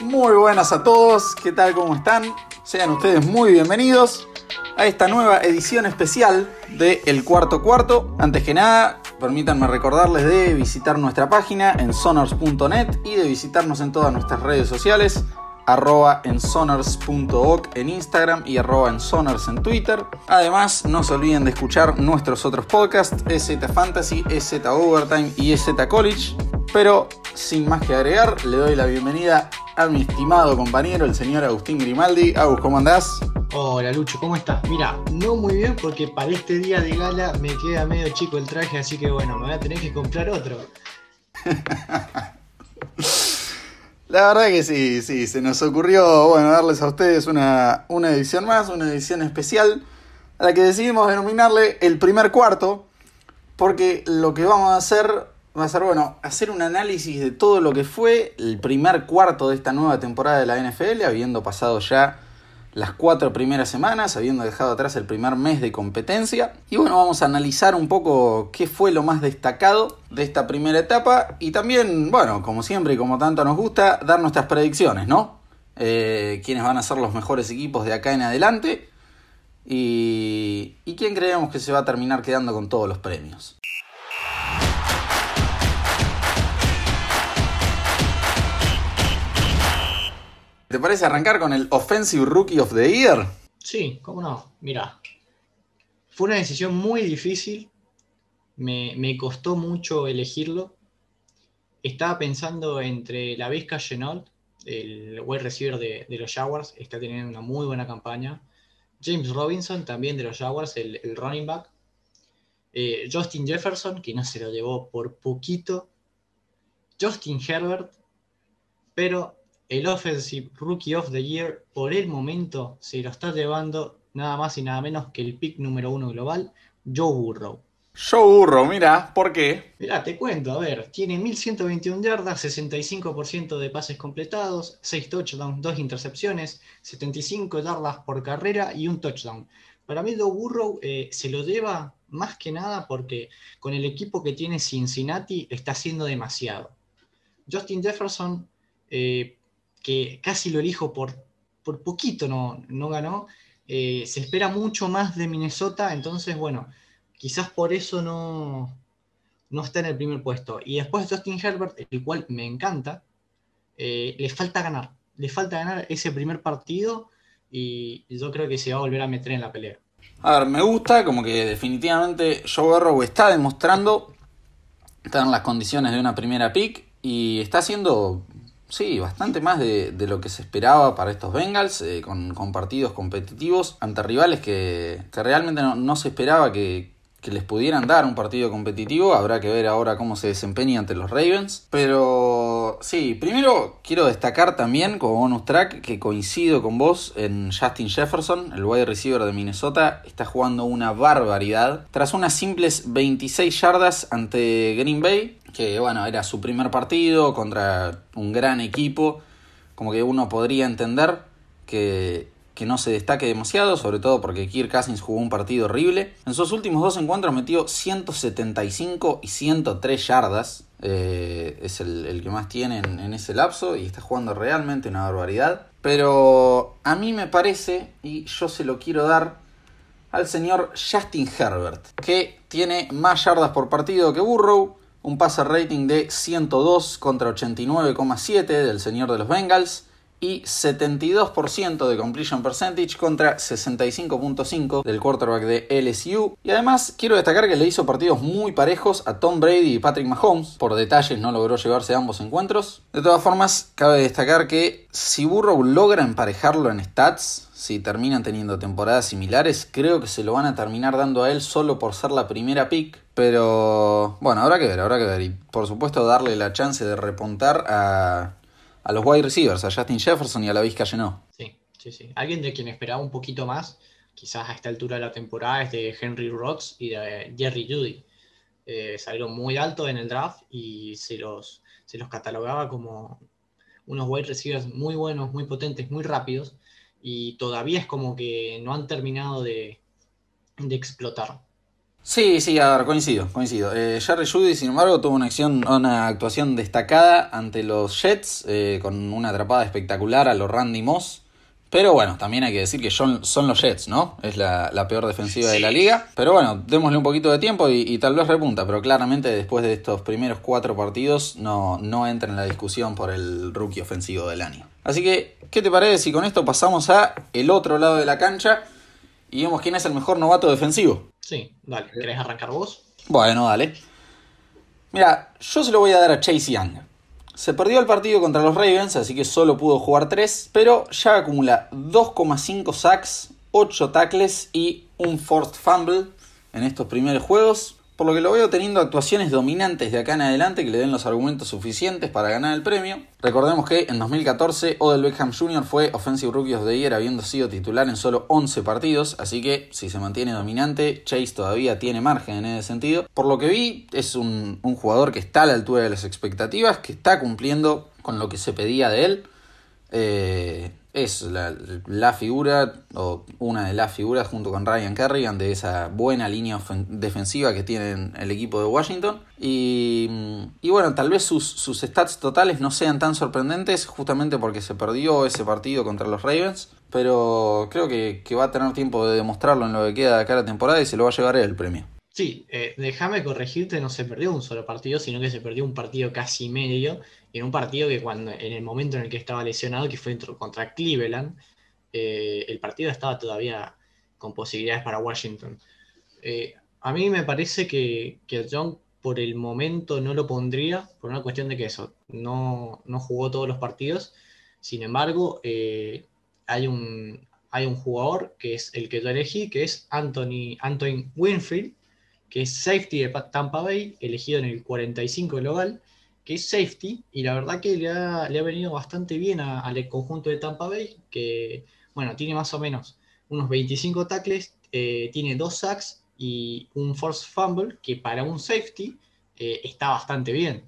Muy buenas a todos, ¿qué tal? ¿Cómo están? Sean ustedes muy bienvenidos a esta nueva edición especial de El Cuarto Cuarto. Antes que nada, permítanme recordarles de visitar nuestra página en sonors.net y de visitarnos en todas nuestras redes sociales, arroba en sonors.oc en Instagram y arroba en sonors en Twitter. Además, no se olviden de escuchar nuestros otros podcasts, EZ Fantasy, EZ Overtime y EZ College. Pero sin más que agregar, le doy la bienvenida a mi estimado compañero, el señor Agustín Grimaldi. Agus, ¿cómo andás? Hola Lucho, ¿cómo estás? Mira, no muy bien porque para este día de gala me queda medio chico el traje, así que bueno, me voy a tener que comprar otro. La verdad que sí, sí, se nos ocurrió, bueno, darles a ustedes una, una edición más, una edición especial, a la que decidimos denominarle el primer cuarto, porque lo que vamos a hacer va a ser, bueno, hacer un análisis de todo lo que fue el primer cuarto de esta nueva temporada de la NFL, habiendo pasado ya las cuatro primeras semanas, habiendo dejado atrás el primer mes de competencia. Y bueno, vamos a analizar un poco qué fue lo más destacado de esta primera etapa y también, bueno, como siempre y como tanto nos gusta, dar nuestras predicciones, ¿no? Eh, quiénes van a ser los mejores equipos de acá en adelante y, y quién creemos que se va a terminar quedando con todos los premios. ¿Te parece arrancar con el Offensive Rookie of the Year? Sí, cómo no. Mira, fue una decisión muy difícil. Me, costó mucho elegirlo. Estaba pensando entre la Vizca Chenault, el wide receiver de, los Jaguars, está teniendo una muy buena campaña. James Robinson, también de los Jaguars, el, running back. Eh, Justin Jefferson, que no se lo llevó por poquito. Justin Herbert, pero el Offensive Rookie of the Year por el momento se lo está llevando nada más y nada menos que el pick número uno global, Joe Burrow. Joe Burrow, mira, ¿por qué? Mira, te cuento, a ver, tiene 1121 yardas, 65% de pases completados, 6 touchdowns, 2 intercepciones, 75 yardas por carrera y un touchdown. Para mí Joe Burrow eh, se lo lleva más que nada porque con el equipo que tiene Cincinnati está haciendo demasiado. Justin Jefferson eh, que casi lo elijo por, por poquito, no, no ganó. Eh, se espera mucho más de Minnesota, entonces, bueno, quizás por eso no, no está en el primer puesto. Y después Justin Herbert, el cual me encanta, eh, le falta ganar. Le falta ganar ese primer partido y yo creo que se va a volver a meter en la pelea. A ver, me gusta, como que definitivamente Joe Burrow está demostrando estar en las condiciones de una primera pick y está haciendo Sí, bastante más de, de, lo que se esperaba para estos Bengals, eh, con, con, partidos competitivos ante rivales que, que realmente no, no, se esperaba que, que les pudieran dar un partido competitivo. Habrá que ver ahora cómo se desempeña ante los Ravens. Pero sí, primero quiero destacar también como bonus track que coincido con vos en Justin Jefferson, el wide receiver de Minnesota, está jugando una barbaridad. Tras unas simples 26 yardas ante Green Bay, que bueno, era su primer partido contra un gran equipo, como que uno podría entender que que no se destaque demasiado, sobre todo porque Kirk Cousins jugó un partido horrible. En sus últimos dos encuentros metió 175 y 103 yardas. Eh, es el, que más tiene en, ese lapso y está jugando realmente una barbaridad. Pero a mí me parece, y yo se lo quiero dar al señor Justin Herbert, que tiene más yardas por partido que Burrow, un passer rating de 102 contra 89,7 del señor de los Bengals y 72% de completion percentage contra 65.5 del quarterback de LSU. Y además quiero destacar que le hizo partidos muy parejos a Tom Brady y Patrick Mahomes. Por detalles no logró llevarse a ambos encuentros. De todas formas, cabe destacar que si Burrow logra emparejarlo en stats, si terminan teniendo temporadas similares, creo que se lo van a terminar dando a él solo por ser la primera pick. Pero bueno, habrá que ver, habrá que ver. Y por supuesto darle la chance de repuntar a a los wide receivers, a Justin Jefferson y a la Vizca llenó. Sí, sí, sí. Alguien de quien esperaba un poquito más, quizás a esta altura de la temporada, es de Henry Rocks y de Jerry Judy. Eh, salieron muy alto en el draft y se los, se los catalogaba como unos wide receivers muy buenos, muy potentes, muy rápidos. Y todavía es como que no han terminado de, de explotar. Sí, sí, a ver, coincido, coincido. Eh, Jerry Judy, sin embargo, tuvo una, acción, una actuación destacada ante los Jets, eh, con una atrapada espectacular a los Randy Moss. Pero bueno, también hay que decir que son, son los Jets, ¿no? Es la, peor defensiva de la liga. Pero bueno, démosle un poquito de tiempo y, tal vez repunta. Pero claramente después de estos primeros cuatro partidos no, no entra en la discusión por el rookie ofensivo del año. Así que, ¿qué te parece si con esto pasamos a el otro lado de la cancha y vemos quién es el mejor novato defensivo? Sí, dale. ¿Querés arrancar vos? Bueno, dale. Mira, yo se lo voy a dar a Chase Young. Se perdió el partido contra los Ravens, así que solo pudo jugar 3, pero ya acumula 2,5 sacks, 8 tackles y un forced fumble en estos primeros juegos por lo que lo veo teniendo actuaciones dominantes de acá en adelante que le den los argumentos suficientes para ganar el premio. Recordemos que en 2014 Odell Beckham Jr. fue Offensive Rookie of the Year habiendo sido titular en solo 11 partidos, así que si se mantiene dominante, Chase todavía tiene margen en ese sentido. Por lo que vi, es un, un jugador que está a la altura de las expectativas, que está cumpliendo con lo que se pedía de él. Eh, es la, figura o una de las figuras junto con Ryan Kerrigan de esa buena línea defensiva que tiene el equipo de Washington. Y, bueno, tal vez sus, sus, stats totales no sean tan sorprendentes justamente porque se perdió ese partido contra los Ravens. Pero creo que, va a tener tiempo de demostrarlo en lo que queda de cada temporada y se lo va a llevar el premio. Sí, eh, déjame corregirte, no se perdió un solo partido, sino que se perdió un partido casi medio en un partido que cuando en el momento en el que estaba lesionado, que fue contra Cleveland, eh, el partido estaba todavía con posibilidades para Washington. Eh, a mí me parece que, que John por el momento no lo pondría, por una cuestión de que eso, no, no jugó todos los partidos. Sin embargo, hay, un, hay un jugador que es el que yo elegí, que es Anthony, Anthony Winfield, que es safety de Tampa Bay, elegido en el 45 global que es safety, y la verdad que le ha, venido bastante bien al conjunto de Tampa Bay, que, bueno, tiene más o menos unos 25 tackles, eh, tiene dos sacks y un force fumble, que para un safety eh, está bastante bien.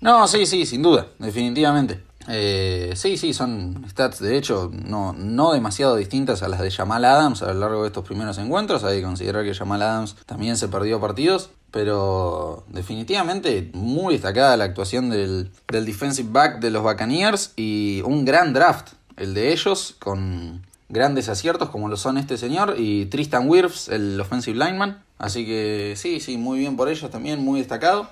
No, sí, sí, sin duda, definitivamente. Eh, sí, sí, son stats de hecho no, no demasiado distintas a las de Jamal Adams a lo largo de estos primeros encuentros. Hay que considerar que Jamal Adams también se perdió partidos, pero definitivamente muy destacada la actuación del, del defensive back de los Buccaneers y un gran draft, el de ellos, con grandes aciertos como lo son este señor y Tristan Wirfs, el offensive lineman. Así que sí, sí, muy bien por ellos también, muy destacado.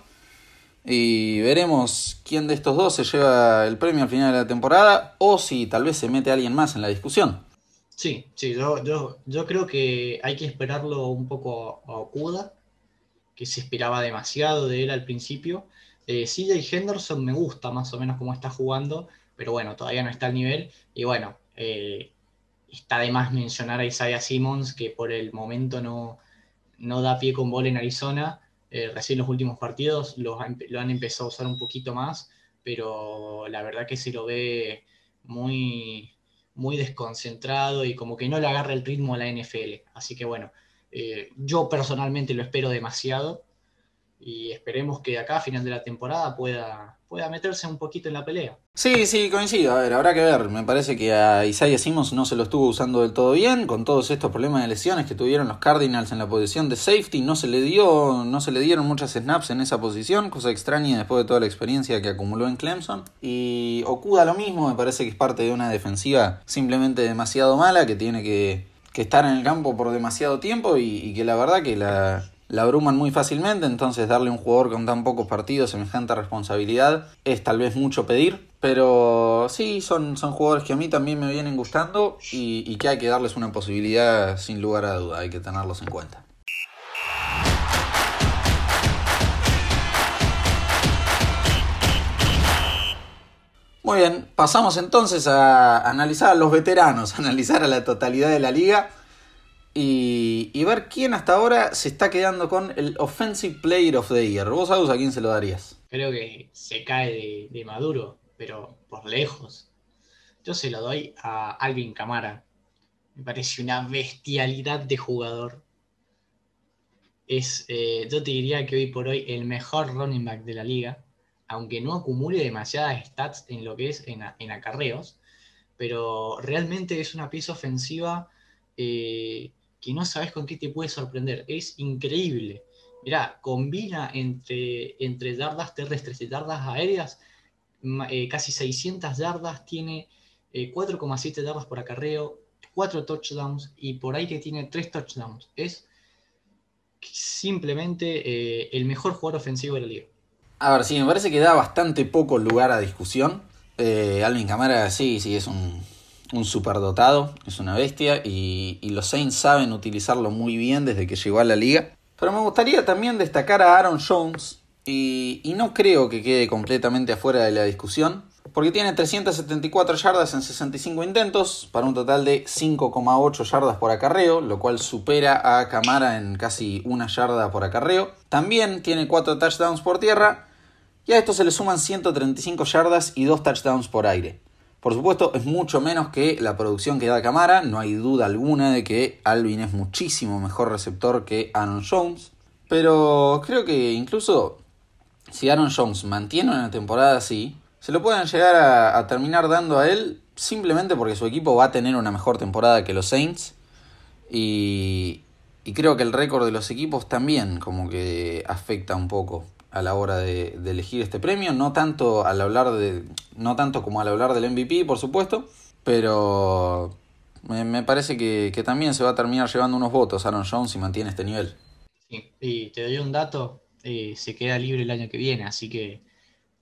Y veremos quién de estos dos se lleva el premio al final de la temporada o si tal vez se mete alguien más en la discusión. Sí, sí, yo, yo, yo creo que hay que esperarlo un poco a Okuda, que se esperaba demasiado de él al principio. Eh, CJ Henderson me gusta más o menos cómo está jugando, pero bueno, todavía no está al nivel. Y bueno, eh, está de más mencionar a Isaiah Simmons, que por el momento no, no da pie con bola en Arizona eh, recién los últimos partidos lo han, empezado a usar un poquito más, pero la verdad que se lo ve muy, muy desconcentrado y como que no le agarra el ritmo a la NFL. Así que bueno, eh, yo personalmente lo espero demasiado y esperemos que acá a final de la temporada pueda, pueda meterse un poquito en la pelea. Sí, sí, coincido. A ver, habrá que ver. Me parece que a Isaiah Simmons no se lo estuvo usando del todo bien, con todos estos problemas de lesiones que tuvieron los Cardinals en la posición de safety. No se le dio, no se le dieron muchas snaps en esa posición, cosa extraña después de toda la experiencia que acumuló en Clemson. Y Okuda lo mismo, me parece que es parte de una defensiva simplemente demasiado mala, que tiene que, estar en el campo por demasiado tiempo y que la verdad que la, la abruman muy fácilmente, entonces darle a un jugador con tan pocos partidos semejante responsabilidad es tal vez mucho pedir, pero sí, son, son jugadores que a mí también me vienen gustando y, y que hay que darles una posibilidad sin lugar a duda, hay que tenerlos en cuenta. Muy bien, pasamos entonces a analizar a los veteranos, a analizar a la totalidad de la liga y, ver quién hasta ahora se está quedando con el Offensive Player of the Year. ¿Vos, sabes a quién se lo darías? Creo que se cae de, Maduro, pero por lejos. Yo se lo doy a Alvin Camara. Me parece una bestialidad de jugador. Es, eh, yo te diría que hoy por hoy el mejor running back de la liga, aunque no acumule demasiadas stats en lo que es en, en acarreos, pero realmente es una pieza ofensiva eh, que no sabes con qué te puede sorprender. Es increíble. Mirá, combina entre, entre yardas terrestres y yardas aéreas eh, casi 600 yardas, tiene 4,7 eh, yardas por acarreo, 4 touchdowns y por ahí que tiene 3 touchdowns. Es simplemente eh, el mejor jugador ofensivo de la liga. A ver, sí, me parece que da bastante poco lugar a discusión. Alvin Camara sí, sí, es un, un superdotado, es una bestia y, los Saints saben utilizarlo muy bien desde que llegó a la liga. Pero me gustaría también destacar a Aaron Jones, y, no creo que quede completamente afuera de la discusión, porque tiene 374 yardas en 65 intentos, para un total de 5,8 yardas por acarreo, lo cual supera a Camara en casi una yarda por acarreo. También tiene 4 touchdowns por tierra, y a esto se le suman 135 yardas y 2 touchdowns por aire. Por supuesto, es mucho menos que la producción que da Camara, no hay duda alguna de que Alvin es muchísimo mejor receptor que Aaron Jones, pero creo que incluso si Aaron Jones mantiene una temporada así, se lo pueden llegar a, terminar dando a él simplemente porque su equipo va a tener una mejor temporada que los Saints. Y, creo que el récord de los equipos también como que afecta un poco a la hora de, elegir este premio. No tanto al hablar de. No tanto como al hablar del MVP, por supuesto. Pero me, parece que, también se va a terminar llevando unos votos Aaron Jones si mantiene este nivel. Sí, y te doy un dato. Eh, se queda libre el año que viene, así que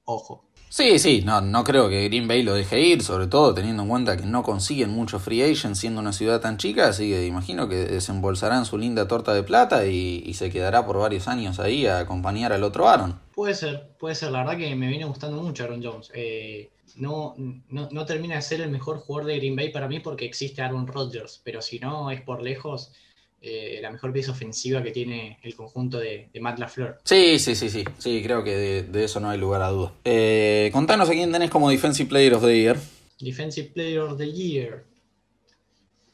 ojo. Sí, sí, no, no creo que Green Bay lo deje ir, sobre todo teniendo en cuenta que no consiguen mucho free agent siendo una ciudad tan chica, así que imagino que desembolsarán su linda torta de plata y, se quedará por varios años ahí a acompañar al otro Aaron. Puede ser, puede ser, la verdad que me viene gustando mucho Aaron Jones. Eh, no, no, no termina de ser el mejor jugador de Green Bay para mí porque existe Aaron Rodgers, pero si no es por lejos eh, la mejor pieza ofensiva que tiene el conjunto de, Matt LaFleur. Sí, sí, sí, sí, sí, creo que de, eso no hay lugar a duda. Eh, contanos a quién tenés como Defensive Player of the Year. Defensive Player of the Year.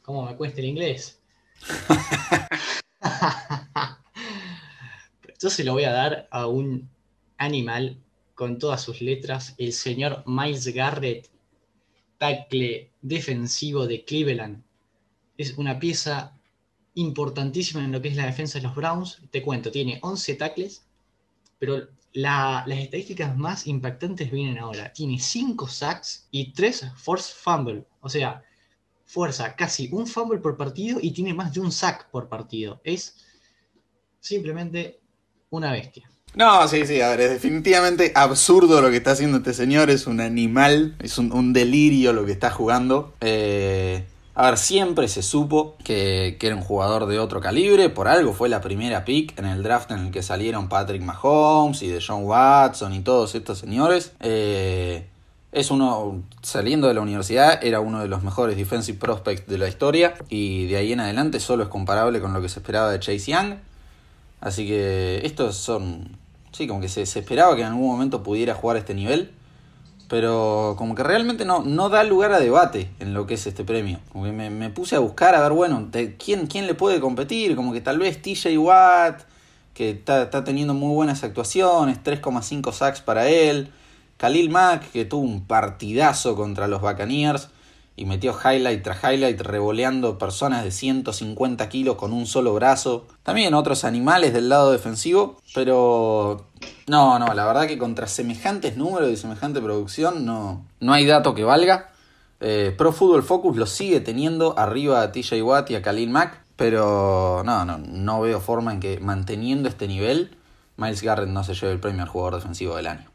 ¿Cómo me cuesta el inglés? Yo se lo voy a dar a un animal con todas sus letras, el señor Miles Garrett, tackle defensivo de Cleveland. Es una pieza importantísima en lo que es la defensa de los Browns. Te cuento, tiene 11 tackles, pero las estadísticas más impactantes vienen ahora. Tiene 5 sacks y 3 force fumble. O sea, fuerza casi un fumble por partido y tiene más de un sack por partido. Es simplemente una bestia. No, sí, sí, a ver, es definitivamente absurdo lo que está haciendo este señor, es un animal, es un, un delirio lo que está jugando. Eh, a ver, siempre se supo que, era un jugador de otro calibre, por algo fue la primera pick en el draft en el que salieron Patrick Mahomes y de John Watson y todos estos señores. Eh, es uno, saliendo de la universidad, era uno de los mejores defensive prospects de la historia y de ahí en adelante solo es comparable con lo que se esperaba de Chase Young. Así que estos son, sí, como que se, se esperaba que en algún momento pudiera jugar este nivel pero como que realmente no, no da lugar a debate en lo que es este premio. Como me, puse a buscar a ver, bueno, ¿quién, quién le puede competir, como que tal vez TJ Watt, que está, teniendo muy buenas actuaciones, 3,5 sacks para él, Khalil Mack, que tuvo un partidazo contra los Buccaneers y metió highlight tras highlight revoleando personas de 150 kilos con un solo brazo. También otros animales del lado defensivo, pero no, no, la verdad que contra semejantes números y semejante producción no, no hay dato que valga. Eh, Pro Football Focus lo sigue teniendo arriba a TJ Watt y a Khalil Mack, pero no, no, no veo forma en que manteniendo este nivel Miles Garrett no se lleve el premio al jugador defensivo del año.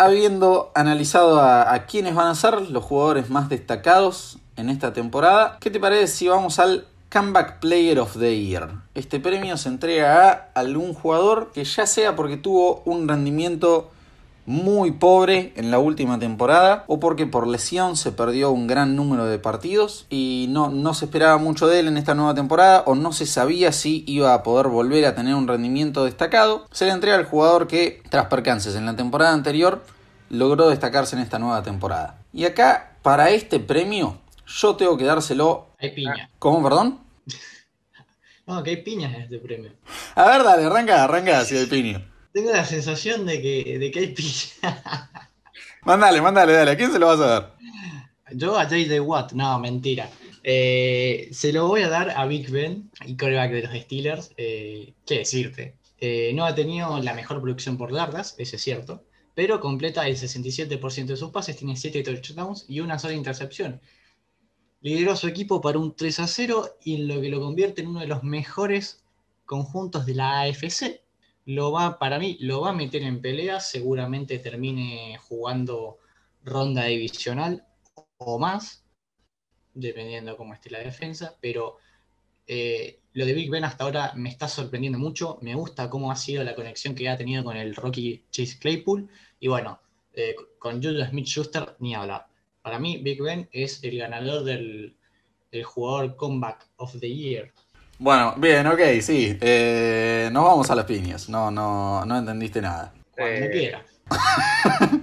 Habiendo analizado a, a quiénes van a ser los jugadores más destacados en esta temporada, ¿qué te parece si vamos al Comeback Player of the Year? Este premio se entrega a algún jugador que ya sea porque tuvo un rendimiento muy pobre en la última temporada o porque por lesión se perdió un gran número de partidos y no, no se esperaba mucho de él en esta nueva temporada o no se sabía si iba a poder volver a tener un rendimiento destacado, se le entrega al jugador que tras percances en la temporada anterior logró destacarse en esta nueva temporada. Y acá, para este premio, yo tengo que dárselo... Hay piña. ¿Cómo, perdón? no, que hay piñas en este premio. A ver, dale, arranca, arranca si hay piña. Tengo la sensación de que, de que hay piña. Mándale, mándale, dale. ¿A quién se lo vas a dar? Yo a J.D. Watt, no, mentira. Eh, se lo voy a dar a Big Ben, el coreback de los Steelers. Eh, ¿Qué decirte? Eh, no ha tenido la mejor producción por yardas, eso es cierto, pero completa el 67% de sus pases, tiene 7 touchdowns y una sola intercepción. Lideró a su equipo para un 3 a 0 y lo que lo convierte en uno de los mejores conjuntos de la AFC. Lo va, para mí, lo va a meter en pelea, seguramente termine jugando ronda divisional o más, dependiendo cómo esté la defensa, pero eh, lo de Big Ben hasta ahora me está sorprendiendo mucho, me gusta cómo ha sido la conexión que ha tenido con el Rocky Chase Claypool, y bueno, eh, con Julius Smith-Schuster ni hablar. Para mí, Big Ben es el ganador del, jugador Comeback of the Year. Bueno, bien, ok, sí. Eh, nos vamos a las piñas. No, no, no entendiste nada. Cuando eh... quiera.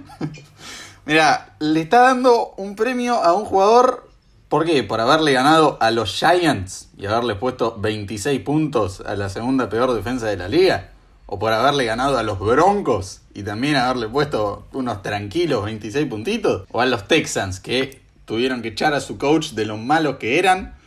Mira, le está dando un premio a un jugador. ¿Por qué? Por haberle ganado a los Giants y haberle puesto 26 puntos a la segunda peor defensa de la liga. O por haberle ganado a los Broncos y también haberle puesto unos tranquilos 26 puntitos. O a los Texans que tuvieron que echar a su coach de lo malos que eran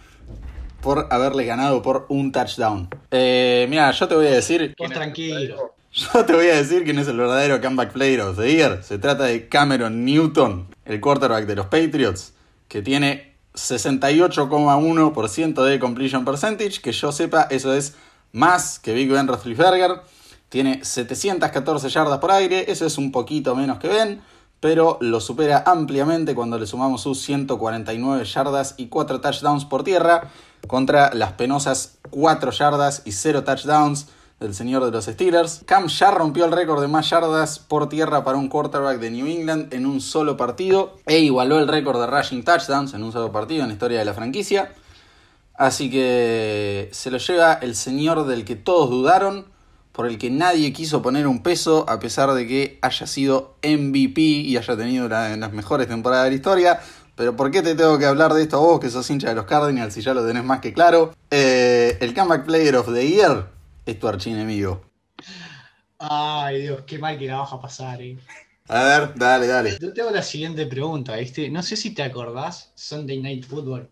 por haberle ganado por un touchdown. Eh, mira, yo te voy a decir... Pues tranquilo. Yo te voy a decir quién es el verdadero comeback player of the year. Se trata de Cameron Newton, el quarterback de los Patriots, que tiene 68,1% de completion percentage. Que yo sepa, eso es más que Big Ben Roethlisberger. Tiene 714 yardas por aire, eso es un poquito menos que Ben, pero lo supera ampliamente cuando le sumamos sus 149 yardas y 4 touchdowns por tierra contra las penosas 4 yardas y 0 touchdowns del señor de los Steelers. Cam ya rompió el récord de más yardas por tierra para un quarterback de New England en un solo partido e igualó el récord de rushing touchdowns en un solo partido en la historia de la franquicia. Así que se lo lleva el señor del que todos dudaron por el que nadie quiso poner un peso a pesar de que haya sido MVP y haya tenido una de las mejores temporadas de la historia. Pero ¿por qué te tengo que hablar de esto a vos que sos hincha de los Cardinals si ya lo tenés más que claro? Eh, el Comeback Player of the Year es tu archienemigo. Ay Dios, qué mal que la vas a pasar, eh. A ver, dale, dale. Yo te hago la siguiente pregunta, ¿viste? No sé si te acordás, Sunday Night Football.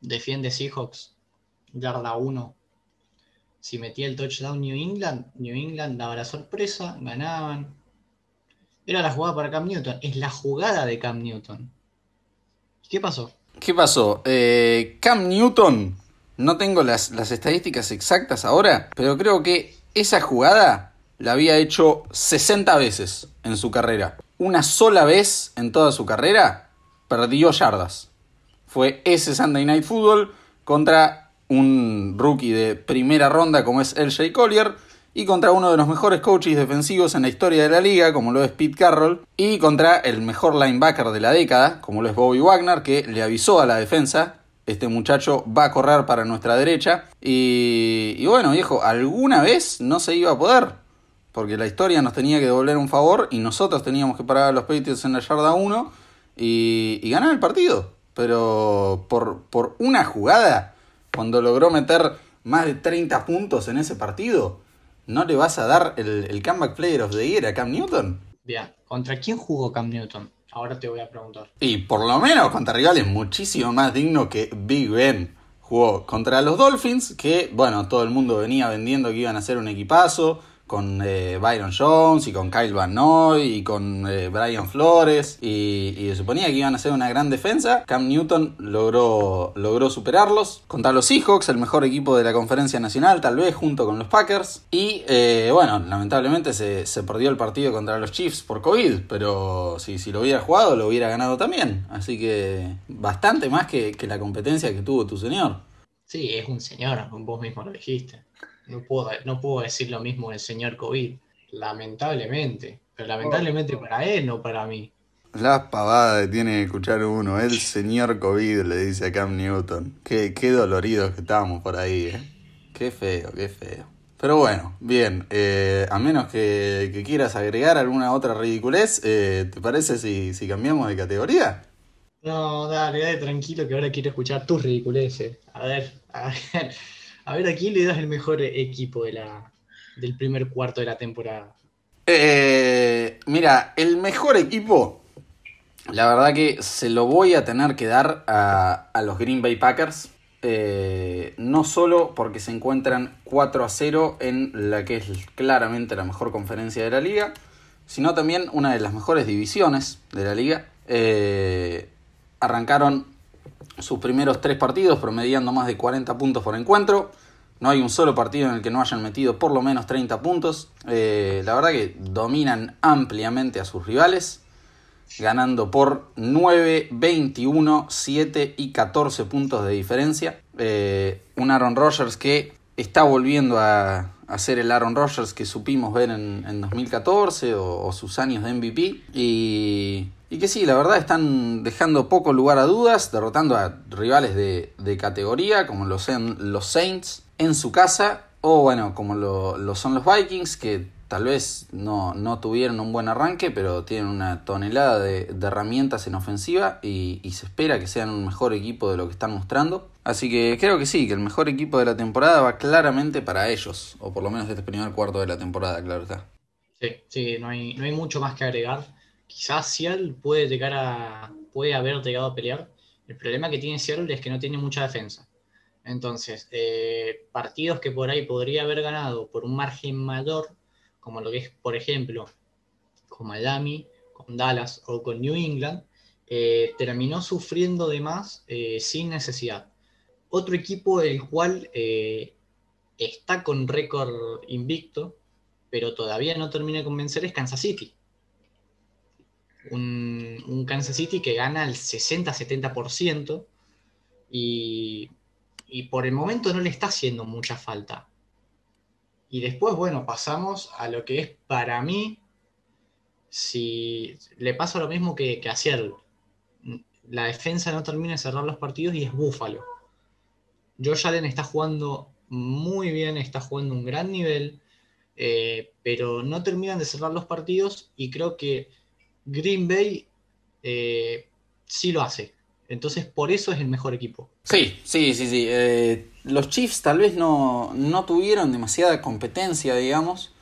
Defiende Seahawks, yarda 1 si metía el touchdown New England, New England daba la sorpresa, ganaban. Era la jugada para Cam Newton, es la jugada de Cam Newton. ¿Qué pasó? ¿Qué pasó? Eh, Cam Newton, no tengo las, las estadísticas exactas ahora, pero creo que esa jugada la había hecho 60 veces en su carrera. Una sola vez en toda su carrera perdió yardas. Fue ese Sunday Night Football contra un rookie de primera ronda como es LJ Collier, y contra uno de los mejores coaches defensivos en la historia de la liga, como lo es Pete Carroll, y contra el mejor linebacker de la década, como lo es Bobby Wagner, que le avisó a la defensa, este muchacho va a correr para nuestra derecha, y, y bueno, viejo, alguna vez no se iba a poder, porque la historia nos tenía que devolver un favor, y nosotros teníamos que parar a los Patriots en la yarda 1 y, y ganar el partido, pero por, por una jugada cuando logró meter más de 30 puntos en ese partido, ¿no le vas a dar el, el comeback player of the year a Cam Newton? Bien, ¿contra quién jugó Cam Newton? Ahora te voy a preguntar. Y por lo menos contra rivales muchísimo más digno que Big Ben. Jugó contra los Dolphins, que bueno, todo el mundo venía vendiendo que iban a ser un equipazo con eh, Byron Jones y con Kyle Van Noy y con eh, Brian Flores y, y, suponía que iban a ser una gran defensa. Cam Newton logró, logró superarlos contra los Seahawks, el mejor equipo de la conferencia nacional, tal vez junto con los Packers. Y eh, bueno, lamentablemente se, se, perdió el partido contra los Chiefs por COVID, pero si, si lo hubiera jugado lo hubiera ganado también. Así que bastante más que, que la competencia que tuvo tu señor. Sí, es un señor, vos mismo lo dijiste. No puedo, no puedo decir lo mismo del señor COVID, lamentablemente. Pero lamentablemente para él, no para mí. La pavada que tiene que escuchar uno. El señor COVID le dice a Cam Newton. Qué, qué doloridos que estábamos por ahí, ¿eh? Qué feo, qué feo. Pero bueno, bien. Eh, a menos que, quieras agregar alguna otra ridiculez, eh, ¿te parece si, si cambiamos de categoría? No, dale, dale, tranquilo que ahora quiero escuchar tus ridiculeces. A ver, a ver. A ver, ¿a quién le das el mejor equipo del primer cuarto de la temporada? Eh, mira, el mejor equipo, la verdad que se lo voy a tener que dar a, a los Green Bay Packers. Eh, no solo porque se encuentran 4 a 0 en la que es claramente la mejor conferencia de la liga, sino también una de las mejores divisiones de la liga. Eh, arrancaron sus primeros tres partidos promediando más de 40 puntos por encuentro. No hay un solo partido en el que no hayan metido por lo menos 30 puntos. Eh, la verdad que dominan ampliamente a sus rivales, ganando por 9, 21, 7 y 14 puntos de diferencia. Eh, un Aaron Rodgers que está volviendo a, a ser el Aaron Rodgers que supimos ver en, en 2014 o, sus años de MVP. Y, que sí, la verdad están dejando poco lugar a dudas, derrotando a rivales de, categoría como lo sean los Saints en su casa. O bueno, como lo, son los Vikings, que tal vez no, no, tuvieron un buen arranque, pero tienen una tonelada de, de herramientas en ofensiva y, y, se espera que sean un mejor equipo de lo que están mostrando. Así que creo que sí, que el mejor equipo de la temporada va claramente para ellos, o por lo menos este primer cuarto de la temporada, claro está. Sí, sí, no hay, no hay mucho más que agregar. Quizás Seattle puede llegar a. puede haber llegado a pelear. El problema que tiene Seattle es que no tiene mucha defensa. Entonces, eh, partidos que por ahí podría haber ganado por un margen mayor, como lo que es, por ejemplo, con Miami, con Dallas o con New England, eh, terminó sufriendo de más eh, sin necesidad. Otro equipo el cual eh, está con récord invicto, pero todavía no termina de convencer, es Kansas City. Un, Kansas City que gana el 60-70% y, y por el momento no le está haciendo mucha falta. Y después, bueno, pasamos a lo que es para mí, si le pasa lo mismo que, que a Seattle. La defensa no termina de cerrar los partidos y es Búfalo. Josh Allen está jugando muy bien, está jugando un gran nivel, eh, pero no terminan de cerrar los partidos y creo que Green Bay eh, sí lo hace. Entonces, por eso es el mejor equipo. Sí, sí, sí, sí. Eh, los Chiefs tal vez no, no tuvieron demasiada competencia, digamos,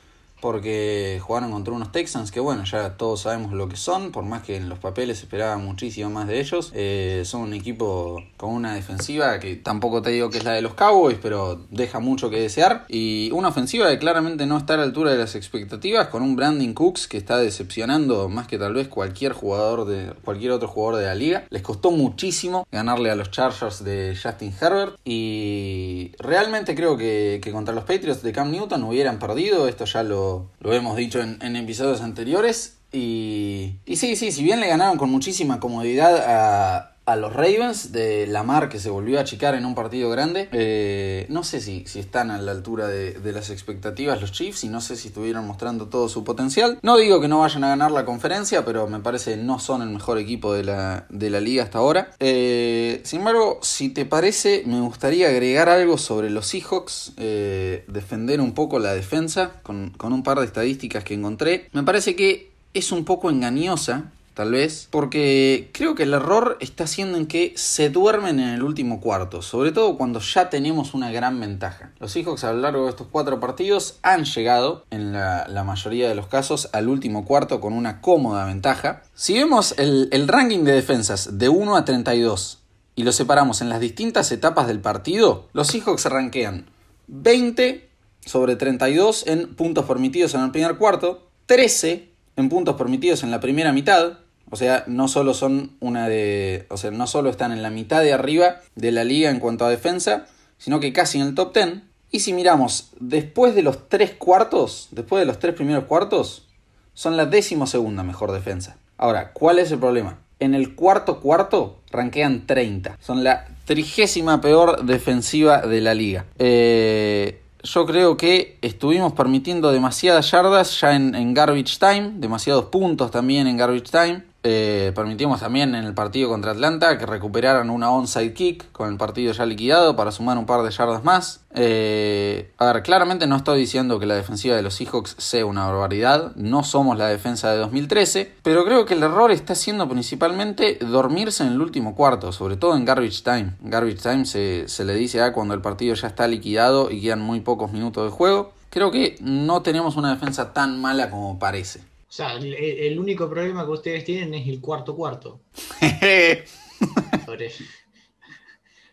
porque jugaron contra unos Texans que, bueno, ya todos sabemos lo que son, por más que en los papeles esperaba muchísimo más de ellos. Eh, son un equipo con una defensiva que tampoco te digo que es la de los Cowboys, pero deja mucho que desear. Y una ofensiva que claramente no está a la altura de las expectativas, con un Brandon Cooks que está decepcionando más que tal vez cualquier jugador de cualquier otro jugador de la liga. Les costó muchísimo ganarle a los Chargers de Justin Herbert. Y realmente creo que, que contra los Patriots de Cam Newton hubieran perdido. Esto ya lo lo, hemos dicho en, en episodios anteriores. Y, y, sí, sí, si bien le ganaron con muchísima comodidad a, a los Ravens de Lamar, que se volvió a achicar en un partido grande, eh, no sé si, si, están a la altura de, de, las expectativas los Chiefs y no sé si estuvieron mostrando todo su potencial. No digo que no vayan a ganar la conferencia, pero me parece que no son el mejor equipo de la, de la liga hasta ahora. Eh, sin embargo, si te parece, me gustaría agregar algo sobre los Seahawks, eh, defender un poco la defensa con, con un par de estadísticas que encontré. Me parece que es un poco engañosa, tal vez, porque creo que el error está siendo en que se duermen en el último cuarto, sobre todo cuando ya tenemos una gran ventaja. Los Seahawks a lo largo de estos cuatro partidos han llegado, en la, mayoría de los casos, al último cuarto con una cómoda ventaja. Si vemos el, ranking de defensas de 1 a 32 y lo separamos en las distintas etapas del partido, los Seahawks rankean 20 sobre 32 en puntos permitidos en el primer cuarto, 13 en puntos permitidos en la primera mitad. O sea, no solo son una de. O sea, no solo están en la mitad de arriba de la liga en cuanto a defensa, sino que casi en el top 10. Y si miramos, después de los tres cuartos, después de los tres primeros cuartos, son la decimosegunda mejor defensa. Ahora, ¿cuál es el problema? En el cuarto cuarto ranquean 30. Son la trigésima peor defensiva de la liga. Eh, yo creo que estuvimos permitiendo demasiadas yardas ya en garbage time, demasiados puntos también en garbage time. Eh, permitimos también en el partido contra Atlanta que recuperaran una onside kick con el partido ya liquidado para sumar un par de yardas más. Eh, a ver, claramente no estoy diciendo que la defensiva de los Seahawks sea una barbaridad, no somos la defensa de 2013, pero creo que el error está siendo principalmente dormirse en el último cuarto, sobre todo en garbage time. Garbage time se, se le dice a cuando el partido ya está liquidado y quedan muy pocos minutos de juego. creo que no tenemos una defensa tan mala como parece. O sea, el, el único problema que ustedes tienen es el cuarto cuarto.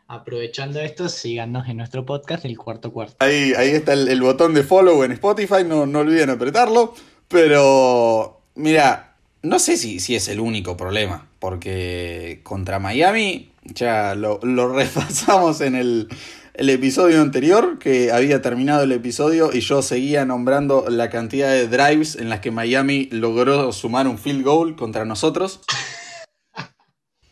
Aprovechando esto, síganos en nuestro podcast El Cuarto Cuarto. Ahí, ahí está el, el botón de follow en Spotify, no, no olviden apretarlo. Pero, mira, no sé si, si es el único problema, porque contra Miami ya lo, lo repasamos en el, el episodio anterior, que había terminado el episodio y yo seguía nombrando la cantidad de drives en las que Miami logró sumar un field goal contra nosotros.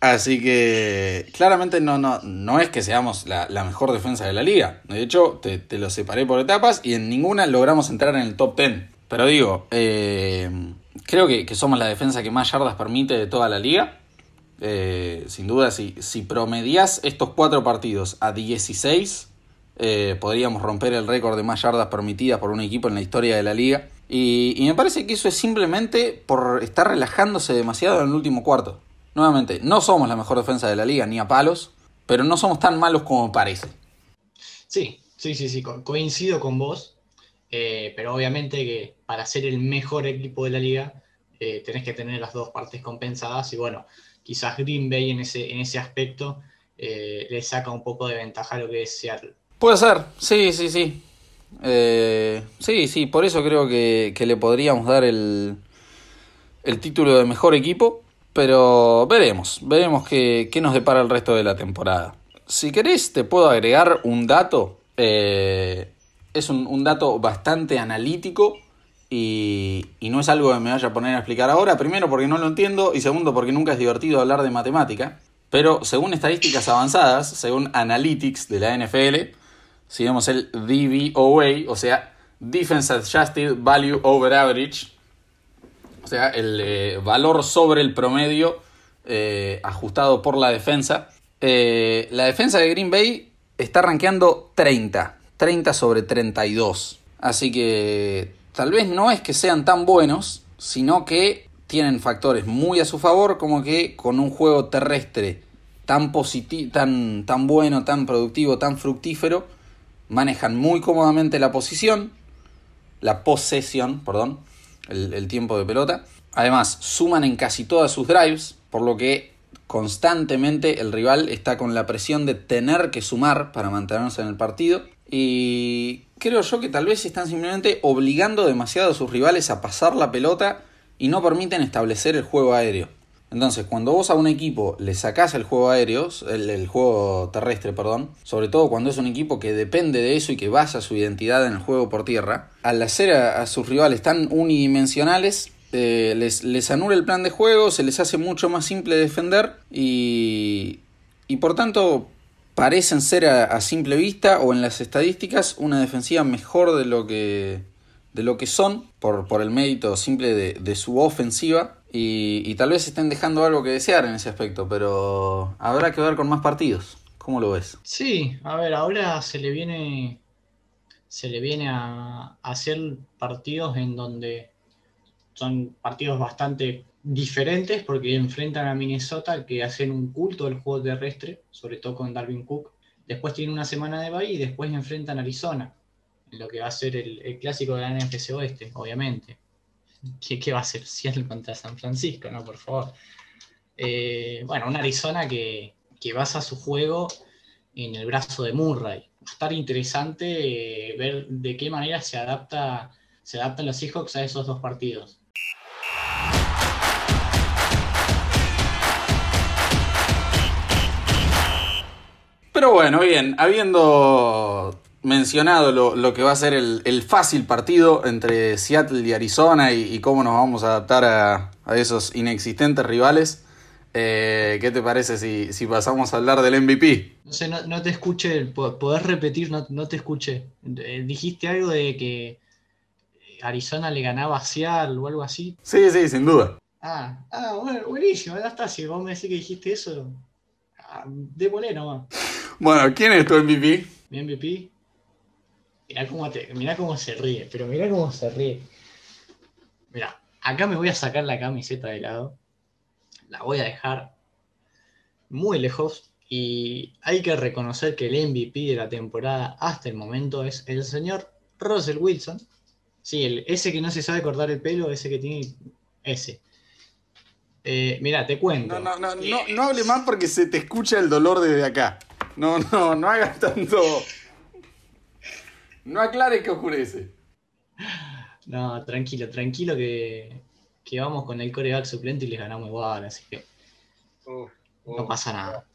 Así que claramente no, no, no es que seamos la, mejor defensa de la liga. De hecho, te, te, lo separé por etapas y en ninguna logramos entrar en el top 10. Pero digo, eh, creo que, somos la defensa que más yardas permite de toda la liga. Eh, sin duda, si, si promedias estos cuatro partidos a 16, eh, podríamos romper el récord de más yardas permitidas por un equipo en la historia de la liga. Y, me parece que eso es simplemente por estar relajándose demasiado en el último cuarto. Nuevamente, no somos la mejor defensa de la liga, ni a palos, pero no somos tan malos como parece. Sí, sí, sí, sí, co coincido con vos, eh, pero obviamente que para ser el mejor equipo de la liga tenés que tener las dos partes compensadas y bueno, quizás Green Bay en ese, en ese aspecto eh, le saca un poco de ventaja a lo que es Seattle. Puede ser, sí, sí, sí. Eh, sí, sí, por eso creo que, que le podríamos dar el, el título de mejor equipo. Pero veremos, veremos qué, qué, nos depara el resto de la temporada. Si querés, te puedo agregar un dato. Eh, es un, un, dato bastante analítico y, no es algo que me vaya a poner a explicar ahora. Primero porque no lo entiendo y segundo porque nunca es divertido hablar de matemática. Pero según estadísticas avanzadas, según Analytics de la NFL, si vemos el DVOA, o sea, Defense Adjusted Value Over Average, o sea, el eh, valor sobre el promedio eh, ajustado por la defensa. Eh, la defensa de Green Bay está rankeando 30, 30 sobre 32. Así que tal vez no es que sean tan buenos, sino que tienen factores muy a su favor, como que con un juego terrestre tan, tan, tan bueno, tan productivo, tan fructífero, manejan muy cómodamente la posición, la posesión, perdón, el, el, tiempo de pelota. Además, suman en casi todas sus drives, por lo que constantemente el rival está con la presión de tener que sumar para mantenerse en el partido. Y creo yo que tal vez están simplemente obligando demasiado a sus rivales a pasar la pelota y no permiten establecer el juego aéreo. Entonces, cuando vos a un equipo le sacás el juego aéreo, el, juego terrestre, perdón, sobre todo cuando es un equipo que depende de eso y que basa su identidad en el juego por tierra, al hacer a, a sus rivales tan unidimensionales, eh, les, les, anula el plan de juego, se les hace mucho más simple defender y, y por tanto parecen ser a, simple vista o en las estadísticas una defensiva mejor de lo que, de lo que son por, por el mérito simple de, de su ofensiva y, y, tal vez estén dejando algo que desear en ese aspecto, pero habrá que ver con más partidos. ¿Cómo lo ves? Sí, a ver, ahora se le viene se le viene a hacer partidos en donde son partidos bastante diferentes porque enfrentan a Minnesota que hacen un culto del juego terrestre, sobre todo con Darwin Cook. Después tienen una semana de bye y después enfrentan a Arizona, en lo que va a ser el, clásico de la NFC Oeste, obviamente. ¿Qué, qué va a ser Seattle contra San Francisco? No, por favor. Eh, bueno, una Arizona que, que, basa su juego en el brazo de Murray. Va a estar interesante eh, ver de qué manera se adapta se adaptan los Seahawks a esos dos partidos. Pero bueno, bien, habiendo mencionado lo, lo, que va a ser el, el, fácil partido entre Seattle y Arizona y, y cómo nos vamos a adaptar a, a esos inexistentes rivales, eh, ¿qué te parece si, si, pasamos a hablar del MVP? No sé, no, no te escuché, podés repetir, no, no te escuché. Eh, dijiste algo de que Arizona le ganaba a Seattle o algo así. Sí, sí, sin duda. Ah, ah bueno, buenísimo, ya está. Si vos me decís que dijiste eso, ah, démosle nomás. Bueno, ¿quién es tu MVP? Mi MVP. Mirá cómo, te, mirá cómo se ríe, pero mirá cómo se ríe. Mirá, acá me voy a sacar la camiseta de lado. La voy a dejar muy lejos. Y hay que reconocer que el MVP de la temporada hasta el momento es el señor Russell Wilson. Sí, el, ese que no se sabe cortar el pelo, ese que tiene. Ese. Eh, mira, te cuento. No, no, no, no, no hable más porque se te escucha el dolor desde acá. No, no, no hagas tanto. No aclares que oscurece. No, tranquilo, tranquilo que, que vamos con el coreback suplente y les ganamos igual, así que no pasa nada.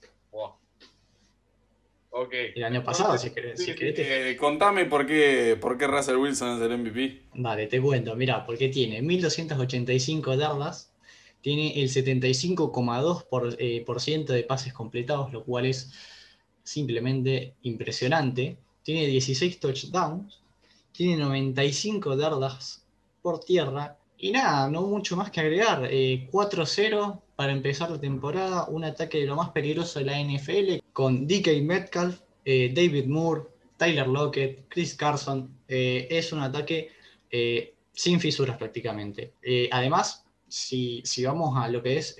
Okay. El año pasado, si querés. Si querés eh, contame por qué, por qué Russell Wilson es el MVP. Vale, te cuento, mira, porque tiene 1285 yardas, tiene el 75,2% por, eh, por ciento de pases completados, lo cual es simplemente impresionante. Tiene 16 touchdowns, tiene 95 yardas por tierra. Y nada, no mucho más que agregar. 4-0 para empezar la temporada, un ataque de lo más peligroso de la NFL, con DK Metcalf, eh, David Moore, Tyler Lockett, Chris Carson. Eh, es un ataque eh, sin fisuras prácticamente. además, si, si, vamos a lo que es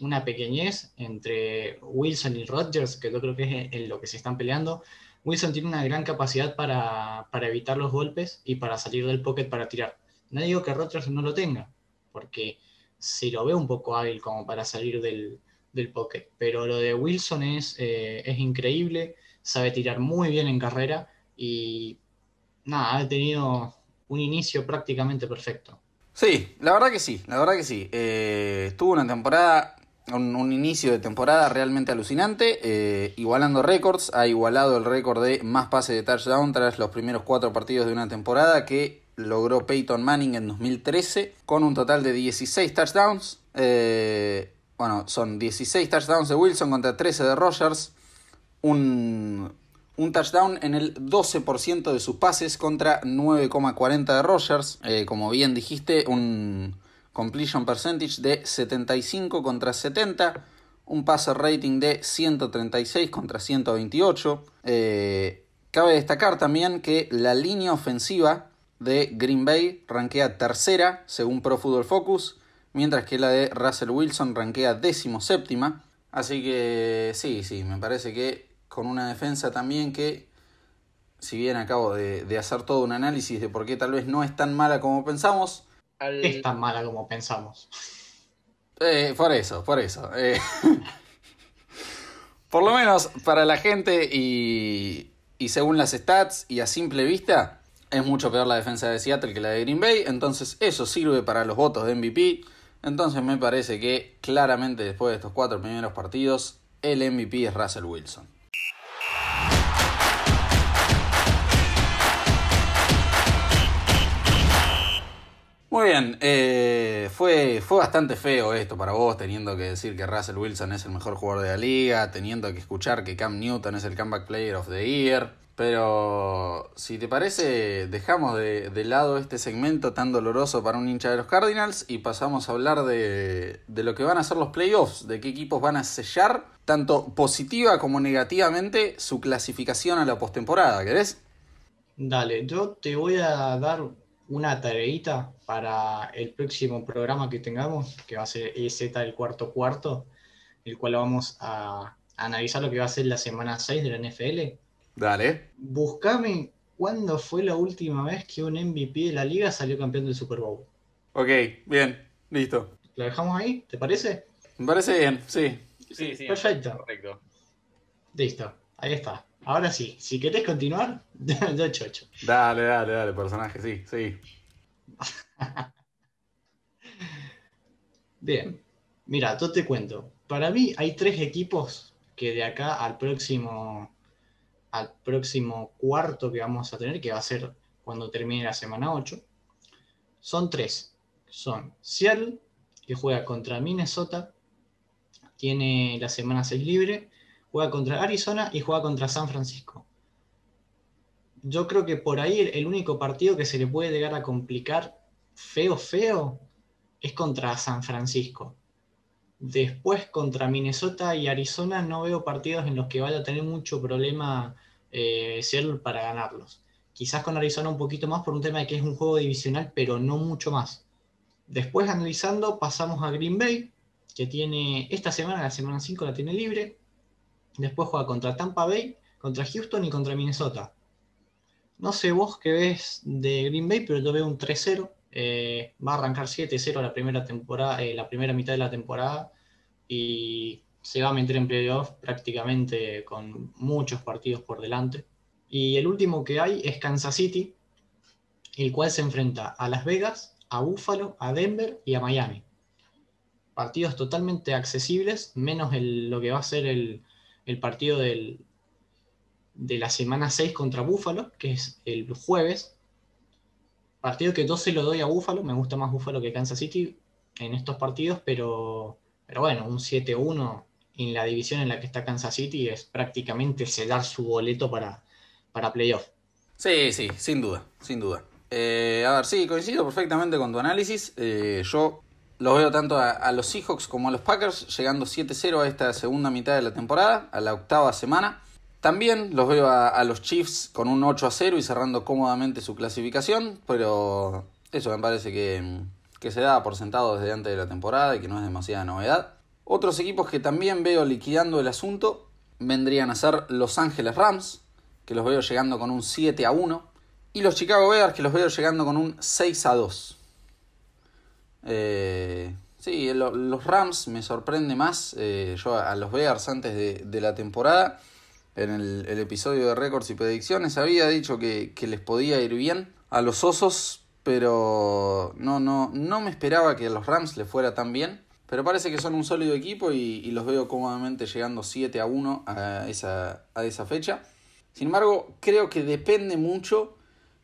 una pequeñez entre Wilson y Rodgers, que yo creo que es en lo que se están peleando, Wilson tiene una gran capacidad para, para evitar los golpes y para salir del pocket para tirar. No digo que Rodgers no lo tenga, porque si lo veo un poco hábil como para salir del, del pocket. Pero lo de Wilson es, eh, es increíble, sabe tirar muy bien en carrera y nada, ha tenido un inicio prácticamente perfecto. Sí, la verdad que sí, la verdad que sí. Eh, tuvo una temporada, un, inicio de temporada realmente alucinante, eh, igualando récords, ha igualado el récord de más pases de touchdown tras los primeros cuatro partidos de una temporada que logró Peyton Manning en 2013 con un total de 16 touchdowns. Eh, bueno, son 16 touchdowns de Wilson contra 13 de Rogers. Un, un touchdown en el 12% de sus pases contra 9,40 de Rogers. Eh, como bien dijiste, un completion percentage de 75 contra 70. Un passer rating de 136 contra 128. Eh, cabe destacar también que la línea ofensiva de Green Bay rankea tercera según Pro Football Focus, mientras que la de Russell Wilson rankea décimo séptima. Así que sí, sí, me parece que con una defensa también que, si bien acabo de, hacer todo un análisis de por qué tal vez no es tan mala como pensamos. Es tan mala como pensamos. Eh, por eso, por eso. Eh. por lo menos para la gente y, y según las stats y a simple vista, es mucho peor la defensa de Seattle que la de Green Bay, entonces eso sirve para los votos de MVP. Entonces me parece que claramente después de estos cuatro primeros partidos, el MVP es Russell Wilson. Muy bien, eh, fue, fue bastante feo esto para vos, teniendo que decir que Russell Wilson es el mejor jugador de la liga, teniendo que escuchar que Cam Newton es el comeback player of the year. Pero si te parece, dejamos de, lado este segmento tan doloroso para un hincha de los Cardinals y pasamos a hablar de, lo que van a ser los playoffs, de qué equipos van a sellar, tanto positiva como negativamente, su clasificación a la postemporada. ¿Querés? Dale, yo te voy a dar una tareita para el próximo programa que tengamos, que va a ser EZ el cuarto cuarto, el cual vamos a analizar lo que va a ser la semana 6 de la NFL Dale. Buscame cuándo fue la última vez que un MVP de la liga salió campeón del Super Bowl. Ok, bien, listo. ¿Lo dejamos ahí? ¿Te parece? Me parece bien, sí. Sí, sí. Perfecto. Correcto. Listo, ahí está. Ahora sí, si querés continuar, yo chocho. Dale, dale, dale, personaje, sí, sí. Bien, mira, yo te cuento. Para mí hay tres equipos que de acá al próximo al próximo cuarto que vamos a tener, que va a ser cuando termine la semana 8, son tres. Son Seattle, que juega contra Minnesota, tiene la semana 6 libre, juega contra Arizona y juega contra San Francisco. Yo creo que por ahí el único partido que se le puede llegar a complicar feo, feo, es contra San Francisco. Después contra Minnesota y Arizona no veo partidos en los que vaya a tener mucho problema eh, para ganarlos. Quizás con Arizona un poquito más por un tema de que es un juego divisional, pero no mucho más. Después analizando pasamos a Green Bay, que tiene esta semana, la semana 5 la tiene libre. Después juega contra Tampa Bay, contra Houston y contra Minnesota. no sé vos qué ves de Green Bay, pero yo veo un 3-0. Eh, va a arrancar 7-0 la primera temporada, eh, la primera mitad de la temporada y se va a meter en playoff prácticamente con muchos partidos por delante. Y el último que hay es Kansas City, el cual se enfrenta a Las Vegas, a Buffalo, a Denver y a Miami. Partidos totalmente accesibles, menos lo que va a ser el, partido del, de la semana 6 contra Buffalo, que es el jueves. Partido que yo se lo doy a Buffalo, me gusta más Buffalo que Kansas City en estos partidos, pero, pero bueno, un 7-1 en la división en la que está Kansas City es prácticamente sellar su boleto para, para playoff. Sí, sí, sin duda, sin duda. Eh, a ver, sí, coincido perfectamente con tu análisis. Eh, yo los veo tanto a, los Seahawks como a los Packers llegando 7-0 a esta segunda mitad de la temporada, a la octava semana. También los veo a, los Chiefs con un 8-0 y cerrando cómodamente su clasificación, pero eso me parece que, que se da por sentado desde antes de la temporada y que no es demasiada novedad. Otros equipos que también veo liquidando el asunto vendrían a ser Los Ángeles Rams, que los veo llegando con un 7 a 1. Y los Chicago Bears, que los veo llegando con un 6 a 2. Eh, sí, los Rams me sorprende más. Eh, yo a los Bears antes de, la temporada, en el, episodio de récords y predicciones, había dicho que, les podía ir bien a los Osos, pero no, no, no me esperaba que a los Rams les fuera tan bien. Pero parece que son un sólido equipo y, los veo cómodamente llegando 7 a 1 a esa, a esa fecha. Sin embargo, creo que depende mucho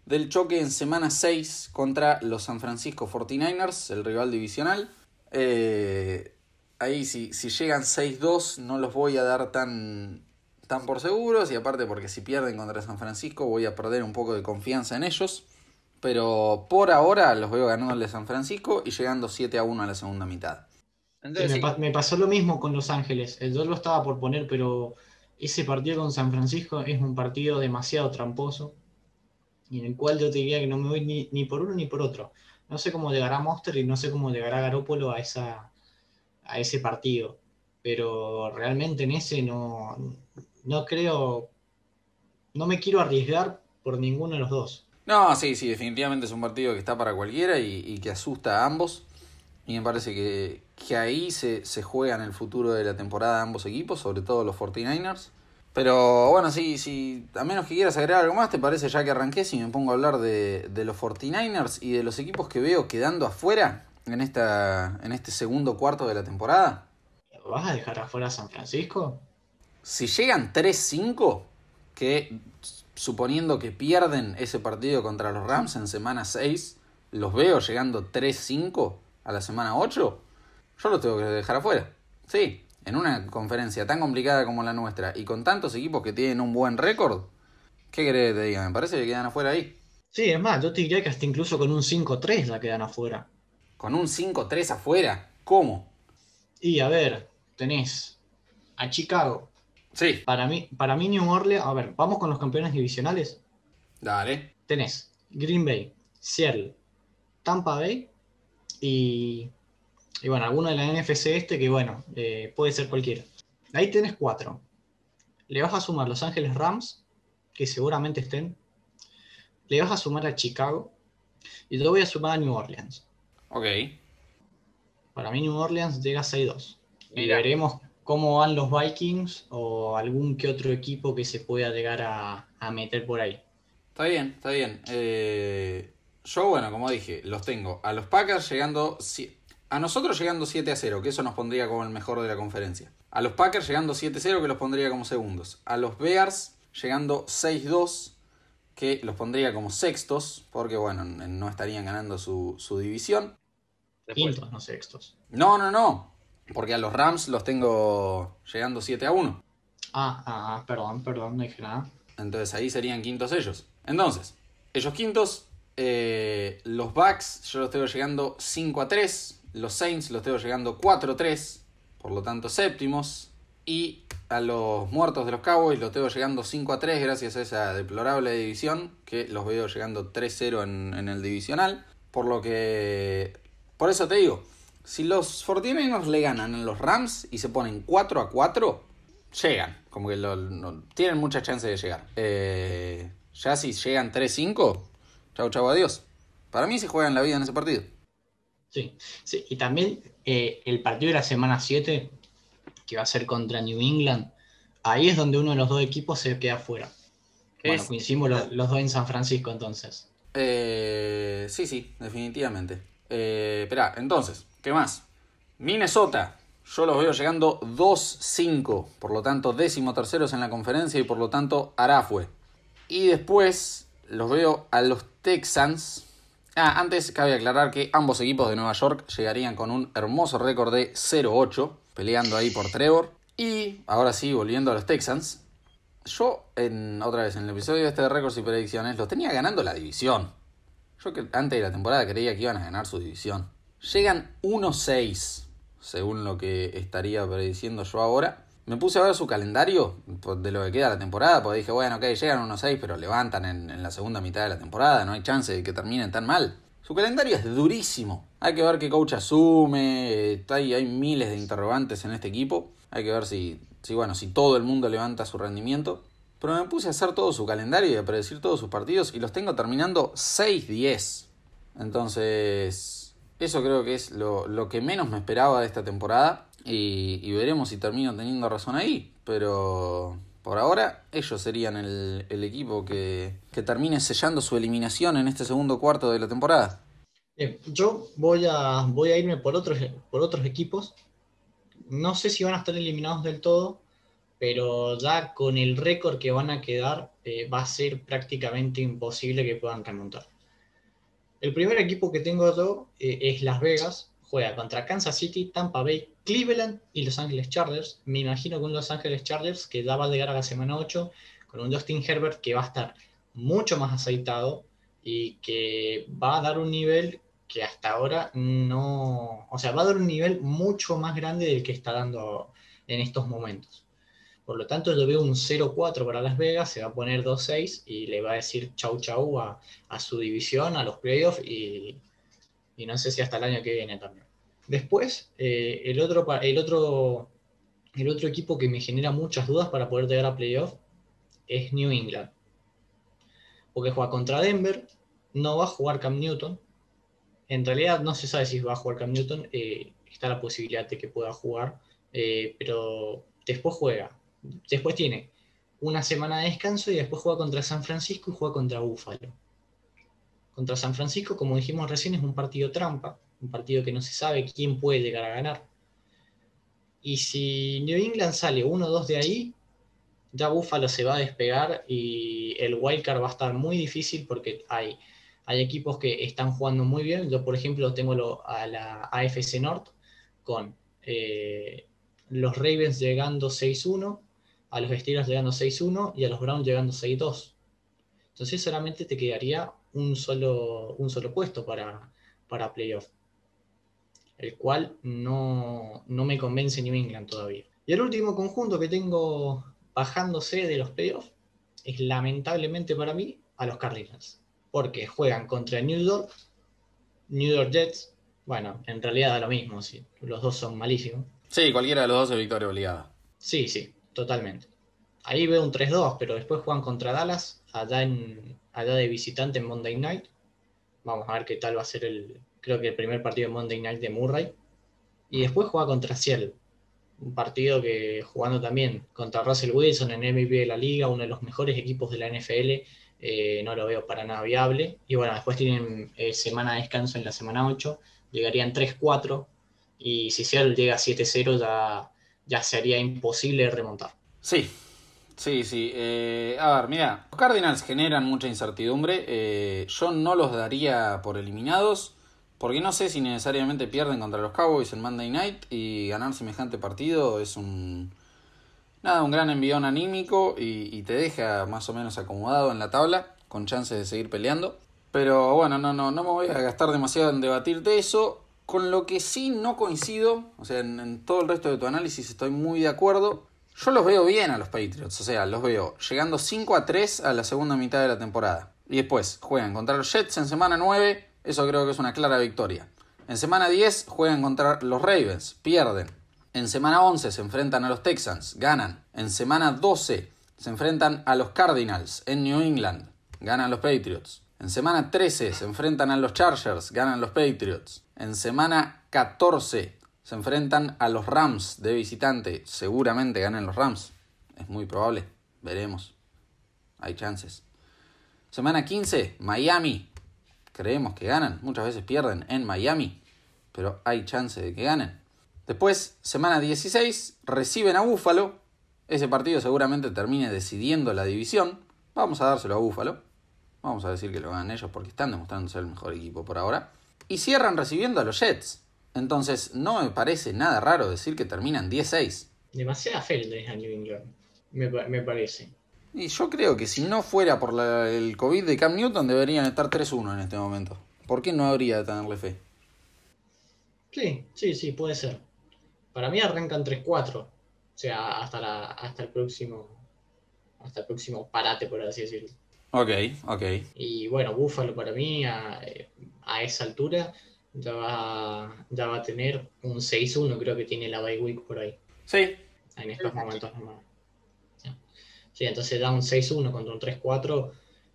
del choque en semana 6 contra los San Francisco 49ers, el rival divisional. Eh, ahí si, si llegan 6-2 no los voy a dar tan, tan por seguros y aparte porque si pierden contra San Francisco voy a perder un poco de confianza en ellos. Pero por ahora los veo ganándole a San Francisco y llegando 7 a 1 a la segunda mitad. me, pasó lo mismo con Los Ángeles. Yo lo estaba por poner, pero ese partido con San Francisco es un partido demasiado tramposo y en el cual yo te diría que no me voy ni, por uno ni por otro. No sé cómo llegará Monster y no sé cómo llegará Garópolo a, esa, a ese partido, pero realmente en ese no, no creo, no me quiero arriesgar por ninguno de los dos. No, sí, sí, definitivamente es un partido que está para cualquiera y, que asusta a ambos. Y me parece que, que ahí se, se juega en el futuro de la temporada ambos equipos, sobre todo los 49ers. Pero bueno, sí, sí, a menos que quieras agregar algo más, ¿te parece ya que arranqué si me pongo a hablar de, de los 49ers y de los equipos que veo quedando afuera en, esta, en este segundo cuarto de la temporada? ¿Vas a dejar afuera a San Francisco? Si llegan 3-5, que suponiendo que pierden ese partido contra los Rams en semana 6, los veo llegando 3-5 a la semana 8, yo los tengo que dejar afuera. Sí, en una conferencia tan complicada como la nuestra y con tantos equipos que tienen un buen récord, ¿qué querés que te diga? Me parece que quedan afuera ahí. Sí, es más, yo te diría que hasta incluso con un 5-3 la quedan afuera. ¿Con un 5-3 afuera? ¿Cómo? Y a ver, tenés a Chicago. Sí. Para mí, para mí New Orleans, a ver, vamos con los campeones divisionales. Dale. Tenés Green Bay, Seattle, Tampa Bay y y bueno, alguno de la NFC este que bueno, eh, puede ser cualquiera. Ahí tenés cuatro. Le vas a sumar Los Ángeles Rams, que seguramente estén. Le vas a sumar a Chicago. Y yo voy a sumar a New Orleans. Ok. Para mí New Orleans llega a 6-2. Y veremos cómo van los Vikings o algún que otro equipo que se pueda llegar a, meter por ahí. Está bien, está bien. Eh, yo, bueno, como dije, los tengo a los Packers llegando a nosotros llegando 7 a 0, que eso nos pondría como el mejor de la conferencia. A los Packers llegando 7 a 0, que los pondría como segundos. A los Bears llegando 6 a 2, que los pondría como sextos, porque bueno, no estarían ganando su, división. Quintos, no sextos. No, no, no. Porque a los Rams los tengo llegando 7 a 1. Ah, ah, perdón, perdón, no dije nada. Entonces ahí serían quintos ellos. Entonces, ellos quintos, eh, los Bucks yo los tengo llegando 5 a 3. Los Saints los tengo llegando 4-3, por lo tanto séptimos. Y a los muertos de los Cowboys los tengo llegando 5 3 gracias a esa deplorable división que los veo llegando 3-0 en, el divisional. Por lo que... Por eso te digo, si los 49ers le ganan a los Rams y se ponen 4 4, llegan. Como que tienen mucha chance de llegar. Eh, Ya si llegan 3-5, chau chau adiós. Para mí se juegan la vida en ese partido. Sí, sí. y también eh, el partido de la semana 7, que va a ser contra New England, ahí es donde uno de los dos equipos se queda fuera. Bueno, coincidimos los, dos en San Francisco entonces. Eh, sí, sí, definitivamente. Eh, espera, entonces, ¿qué más? Minnesota. Yo los veo llegando 2-5, por lo tanto décimo terceros en la conferencia y por lo tanto Arafue. Y después los veo a los Texans. Ah, antes cabe aclarar que ambos equipos de Nueva York llegarían con un hermoso récord de 0-8, peleando ahí por Trevor. Y ahora sí, volviendo a los Texans, yo, en, otra vez, en el episodio este de récords y predicciones, los tenía ganando la división. Yo que antes de la temporada creía que iban a ganar su división. Llegan 1-6, según lo que estaría prediciendo yo ahora. Me puse a ver su calendario de lo que queda la temporada, porque dije, bueno, ok, llegan 1-6, pero levantan en, la segunda mitad de la temporada, no hay chance de que terminen tan mal. Su calendario es durísimo. Hay que ver qué coach asume. Hay, hay miles de interrogantes en este equipo. Hay que ver si Sí, bueno, si todo el mundo levanta su rendimiento. Pero me puse a hacer todo su calendario y a predecir todos sus partidos y los tengo terminando 6-10. Entonces, eso creo que es lo, que menos me esperaba de esta temporada. Y, veremos si termino teniendo razón ahí. Pero por ahora, ellos serían el, equipo que, que, termine sellando su eliminación en este segundo cuarto de la temporada. yo voy a, voy a irme por otros, por otros equipos no sé si van a estar eliminados del todo, pero ya con el récord que van a quedar eh, va a ser prácticamente imposible que puedan remontar. El primer equipo que tengo yo eh, es Las Vegas, juega contra Kansas City, Tampa Bay, Cleveland y Los Ángeles Chargers. Me imagino con Los Ángeles Chargers que ya va a llegar a la semana 8 con un Justin Herbert que va a estar mucho más aceitado y que va a dar un nivel que hasta ahora no, o sea, va a dar un nivel mucho más grande del que está dando en estos momentos. Por lo tanto, yo veo un 0-4 para Las Vegas, se va a poner 2-6 y le va a decir chau chau a, su división, a los playoffs y, no sé si hasta el año que viene también. Después, eh, el, otro, el, otro, el otro equipo que me genera muchas dudas para poder llegar a playoff es New England. Porque juega contra Denver, no va a jugar Cam Newton, en realidad no se sabe si va a jugar Cam Newton, eh, está la posibilidad de que pueda jugar, eh, pero después juega. Después tiene una semana de descanso y después juega contra San Francisco y juega contra Buffalo. Contra San Francisco, como dijimos recién, es un partido trampa, un partido que no se sabe quién puede llegar a ganar. Y si New England sale 1-2 de ahí, ya Buffalo se va a despegar y el wildcard va a estar muy difícil porque hay hay equipos que están jugando muy bien. Yo, por ejemplo, tengo a la AFC North con eh, los Ravens llegando 6-1, a los Steelers llegando 6-1 y a los Browns llegando 6-2. Entonces solamente te quedaría un solo, un solo puesto para, para playoff, el cual no, no me convence New England todavía. Y el último conjunto que tengo bajándose de los playoffs es lamentablemente para mí a los Cardinals porque juegan contra New York, New York Jets. Bueno, en realidad da lo mismo, sí, los dos son malísimos. Sí, cualquiera de los dos es victoria obligada. Sí, sí, totalmente. Ahí veo un 3-2, pero después juegan contra Dallas, allá, en, allá de visitante en Monday Night. Vamos a ver qué tal va a ser el, creo que el primer partido de Monday Night de Murray. Y después juega contra Seattle, un partido que jugando también contra Russell Wilson en MVP de la liga, uno de los mejores equipos de la NFL, eh, no lo veo para nada viable. Y bueno, después tienen eh, semana de descanso en la semana 8, llegarían 3-4 y si Seattle llega a 7-0 ya, ya sería imposible remontar. Sí, sí, sí. Eh, a ver, mira, los Cardinals generan mucha incertidumbre. yo no los daría por eliminados. Porque no sé si necesariamente pierden contra los Cowboys en Monday Night y ganar semejante partido es un, Nada, un gran envión anímico y, te deja más o menos acomodado en la tabla, con chances de seguir peleando. Pero bueno, no, no, no me voy a gastar demasiado en debatirte eso. Con lo que sí no coincido, o sea, en, todo el resto de tu análisis estoy muy de acuerdo. Yo los veo bien a los Patriots, o sea, los veo llegando 5 a 3 a la segunda mitad de la temporada. Y después juegan contra los Jets en semana 9, eso creo que es una clara victoria. En semana 10 juegan contra los Ravens, pierden. En semana 11 se enfrentan a los Texans, ganan. En semana 12 se enfrentan a los Cardinals en New England, ganan los Patriots. En semana 13 se enfrentan a los Chargers, ganan los Patriots. En semana 14 se enfrentan a los Rams de visitante, seguramente ganan los Rams. Es muy probable, veremos. Hay chances. Semana 15, Miami. Creemos que ganan, muchas veces pierden en Miami, pero hay chance de que ganen. Después, semana 16, reciben a Búfalo. Ese partido seguramente termine decidiendo la división. Vamos a dárselo a Búfalo. Vamos a decir que lo ganan ellos porque están demostrando ser el mejor equipo por ahora. Y cierran recibiendo a los Jets. Entonces, no me parece nada raro decir que terminan 16. Demasiada fe le a New England, me, me, parece. Y yo creo que si no fuera por el COVID de Cam Newton, deberían estar 3-1 en este momento. ¿Por qué no habría de tenerle fe? Sí, sí, sí, puede ser. Para mí arrancan 3-4. O sea, hasta, la, hasta el próximo. Hasta el próximo parate, por así decirlo. Ok, ok. Y bueno, Buffalo para mí a, esa altura ya va, ya va a tener un 6-1, creo que tiene la bye week por ahí. Sí. En estos momentos nomás. Sí, entonces da un 6-1 contra un 3-4,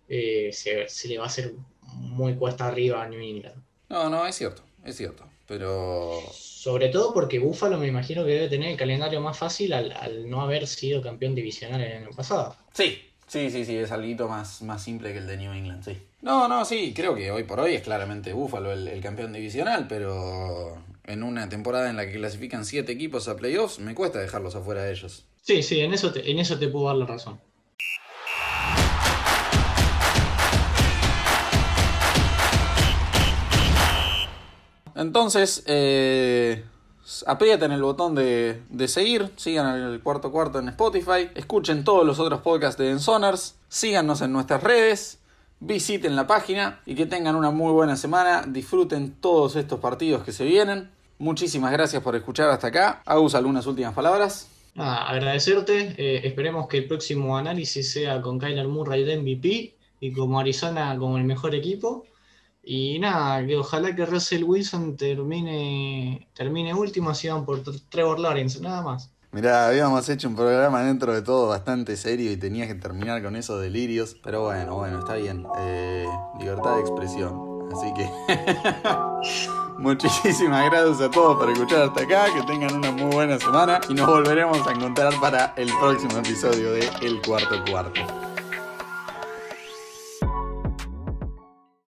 eh, se, se, le va a hacer muy cuesta arriba a New England. No, no, es cierto, es cierto. Pero. Sobre todo porque Buffalo me imagino que debe tener el calendario más fácil al, al no haber sido campeón divisional el año pasado. Sí, Sí, sí, sí, es algo más, más simple que el de New England, sí. No, no, sí, creo que hoy por hoy es claramente Buffalo el, campeón divisional, pero en una temporada en la que clasifican siete equipos a playoffs, me cuesta dejarlos afuera de ellos. Sí, sí, en eso te, en eso te puedo dar la razón. Entonces, eh, aprieten el botón de, seguir, sigan el cuarto cuarto en Spotify, escuchen todos los otros podcasts de Ensoners, síganos en nuestras redes, visiten la página y que tengan una muy buena semana, disfruten todos estos partidos que se vienen. Muchísimas gracias por escuchar hasta acá. Agus, algunas últimas palabras. agradecerte. Eh, esperemos que el próximo análisis sea con Kyler Murray de MVP y como Arizona como el mejor equipo. Y nada, que ojalá que Russell Wilson termine, termine último, así van por Trevor Lawrence, nada más. Mirá, habíamos hecho un programa dentro de todo bastante serio y tenías que terminar con esos delirios. Pero bueno, bueno, está bien. Eh, libertad de expresión. Así que muchísimas gracias a todos por escuchar hasta acá. Que tengan una muy buena semana y nos volveremos a encontrar para el próximo episodio de El Cuarto Cuarto.